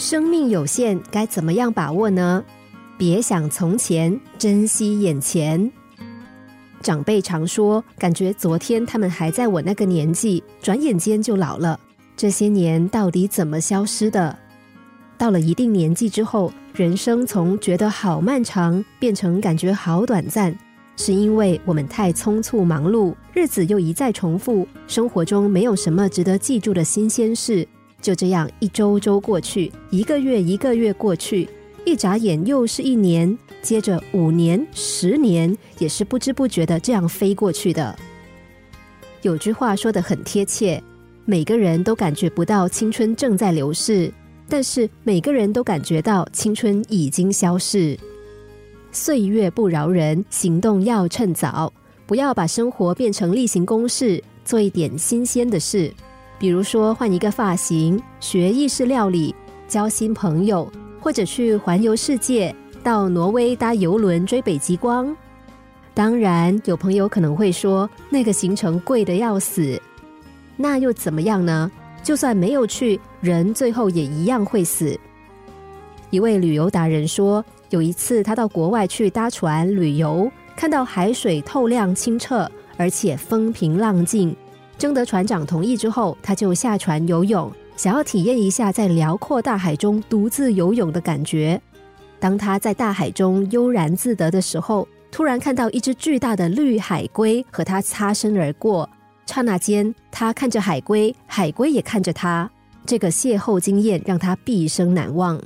生命有限，该怎么样把握呢？别想从前，珍惜眼前。长辈常说，感觉昨天他们还在我那个年纪，转眼间就老了。这些年到底怎么消失的？到了一定年纪之后，人生从觉得好漫长，变成感觉好短暂，是因为我们太匆促忙碌，日子又一再重复，生活中没有什么值得记住的新鲜事。就这样一周周过去，一个月一个月过去，一眨眼又是一年，接着五年、十年，也是不知不觉的这样飞过去的。有句话说的很贴切：每个人都感觉不到青春正在流逝，但是每个人都感觉到青春已经消逝。岁月不饶人，行动要趁早，不要把生活变成例行公事，做一点新鲜的事。比如说换一个发型、学意式料理、交新朋友，或者去环游世界，到挪威搭游轮追北极光。当然，有朋友可能会说，那个行程贵的要死，那又怎么样呢？就算没有去，人最后也一样会死。一位旅游达人说，有一次他到国外去搭船旅游，看到海水透亮清澈，而且风平浪静。征得船长同意之后，他就下船游泳，想要体验一下在辽阔大海中独自游泳的感觉。当他在大海中悠然自得的时候，突然看到一只巨大的绿海龟和他擦身而过。刹那间，他看着海龟，海龟也看着他。这个邂逅经验让他毕生难忘。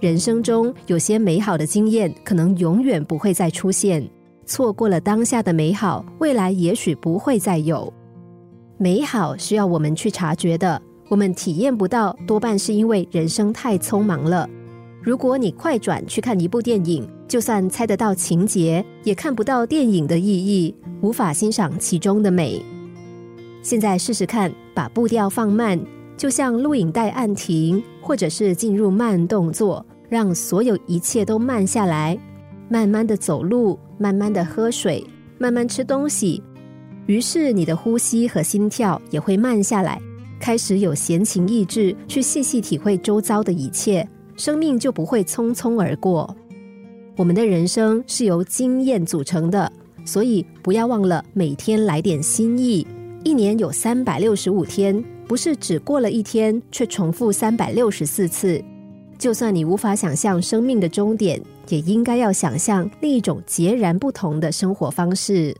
人生中有些美好的经验，可能永远不会再出现。错过了当下的美好，未来也许不会再有。美好需要我们去察觉的，我们体验不到，多半是因为人生太匆忙了。如果你快转去看一部电影，就算猜得到情节，也看不到电影的意义，无法欣赏其中的美。现在试试看，把步调放慢，就像录影带按停，或者是进入慢动作，让所有一切都慢下来。慢慢的走路，慢慢的喝水，慢慢吃东西，于是你的呼吸和心跳也会慢下来，开始有闲情逸致去细细体会周遭的一切，生命就不会匆匆而过。我们的人生是由经验组成的，所以不要忘了每天来点新意。一年有三百六十五天，不是只过了一天，却重复三百六十四次。就算你无法想象生命的终点，也应该要想象另一种截然不同的生活方式。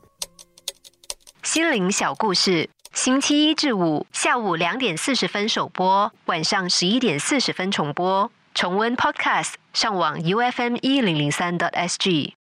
心灵小故事，星期一至五下午两点四十分首播，晚上十一点四十分重播。重温 Podcast，上网 U F M 一零零三 t S G。